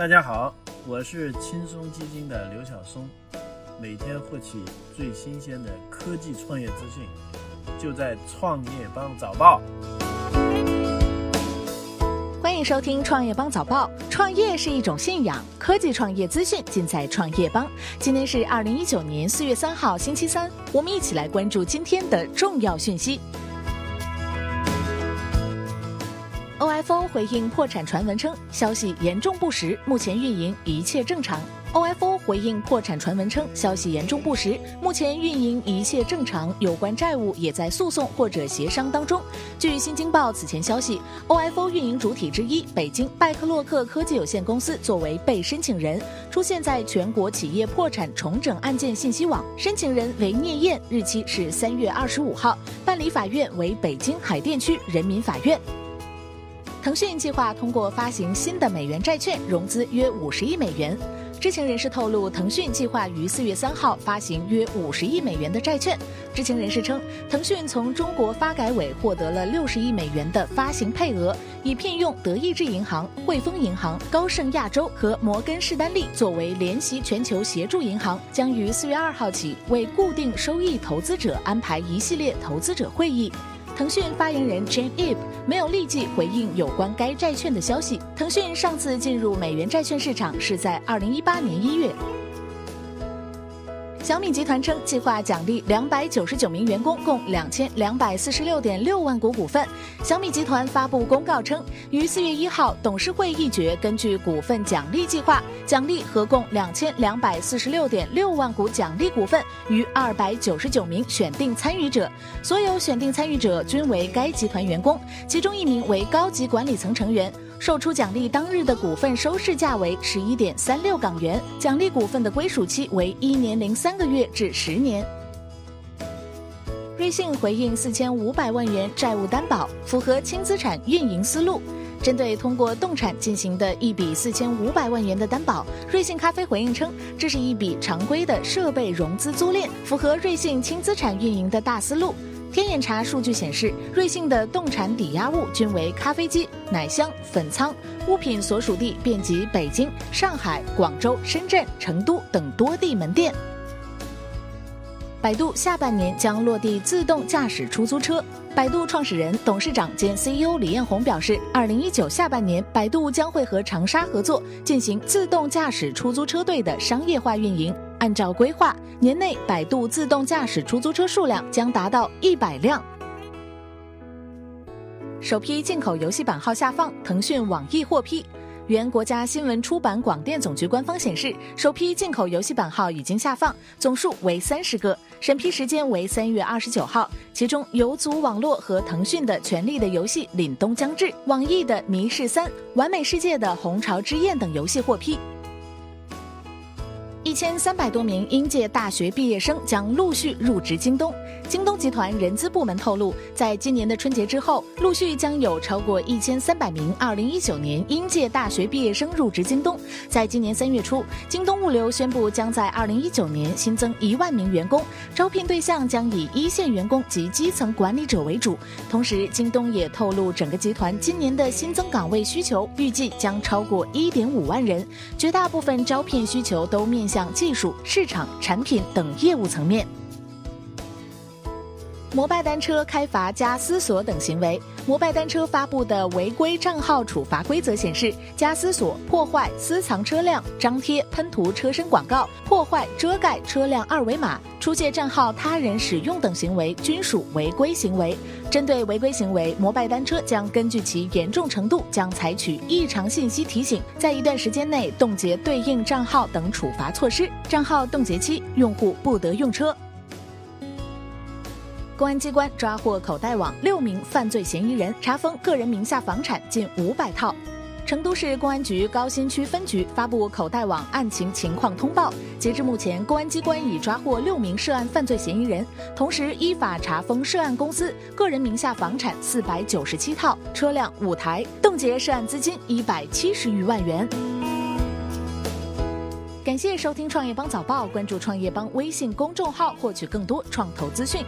大家好，我是轻松基金的刘晓松，每天获取最新鲜的科技创业资讯，就在创业邦早报。欢迎收听创业邦早报。创业是一种信仰，科技创业资讯尽在创业邦。今天是二零一九年四月三号，星期三，我们一起来关注今天的重要讯息。OFO 回应破产传闻称，消息严重不实，目前运营一切正常。OFO 回应破产传闻称，消息严重不实，目前运营一切正常，有关债务也在诉讼或者协商当中。据新京报此前消息，OFO 运营主体之一北京拜克洛克科技有限公司作为被申请人，出现在全国企业破产重整案件信息网，申请人为聂燕，日期是三月二十五号，办理法院为北京海淀区人民法院。腾讯计划通过发行新的美元债券融资约五十亿美元。知情人士透露，腾讯计划于四月三号发行约五十亿美元的债券。知情人士称，腾讯从中国发改委获得了六十亿美元的发行配额，以聘用德意志银行、汇丰银行、高盛亚洲和摩根士丹利作为联席全球协助银行，将于四月二号起为固定收益投资者安排一系列投资者会议。腾讯发言人 Jane Ip 没有立即回应有关该债券的消息。腾讯上次进入美元债券市场是在二零一八年一月。小米集团称，计划奖励两百九十九名员工共两千两百四十六点六万股股份。小米集团发布公告称，于四月一号，董事会议决根据股份奖励计划，奖励合共两千两百四十六点六万股奖励股份于二百九十九名选定参与者。所有选定参与者均为该集团员工，其中一名为高级管理层成员。售出奖励当日的股份收市价为十一点三六港元，奖励股份的归属期为一年零三个月至十年。瑞信回应四千五百万元债务担保，符合轻资产运营思路。针对通过动产进行的一笔四千五百万元的担保，瑞幸咖啡回应称，这是一笔常规的设备融资租赁，符合瑞幸轻资产运营的大思路。天眼查数据显示，瑞幸的动产抵押物均为咖啡机、奶箱、粉仓，物品所属地遍及北京、上海、广州、深圳、成都等多地门店。百度下半年将落地自动驾驶出租车。百度创始人、董事长兼 CEO 李彦宏表示，二零一九下半年，百度将会和长沙合作进行自动驾驶出租车队的商业化运营。按照规划，年内百度自动驾驶出租车数量将达到一百辆。首批进口游戏版号下放，腾讯、网易获批。原国家新闻出版广电总局官方显示，首批进口游戏版号已经下放，总数为三十个，审批时间为三月二十九号。其中，游族网络和腾讯的《权力的游戏》凛冬将至，网易的《迷失三》、完美世界的《红潮之焰》等游戏获批。一千三百多名应届大学毕业生将陆续入职京东。京东集团人资部门透露，在今年的春节之后，陆续将有超过一千三百名二零一九年应届大学毕业生入职京东。在今年三月初，京东物流宣布将在二零一九年新增一万名员工，招聘对象将以一线员工及基层管理者为主。同时，京东也透露，整个集团今年的新增岗位需求预计将超过一点五万人，绝大部分招聘需求都面向。技术、市场、产品等业务层面。摩拜单车开罚加思索等行为。摩拜单车发布的违规账号处罚规则显示，加思索、破坏、私藏车辆、张贴、喷涂车身广告、破坏、遮盖车辆二维码、出借账号他人使用等行为均属违规行为。针对违规行为，摩拜单车将根据其严重程度，将采取异常信息提醒，在一段时间内冻结对应账号等处罚措施。账号冻结期，用户不得用车。公安机关抓获口袋网六名犯罪嫌疑人，查封个人名下房产近五百套。成都市公安局高新区分局发布口袋网案情情况通报，截至目前，公安机关已抓获六名涉案犯罪嫌疑人，同时依法查封涉案公司个人名下房产四百九十七套，车辆五台，冻结涉案资金一百七十余万元。感谢收听创业邦早报，关注创业邦微信公众号，获取更多创投资讯。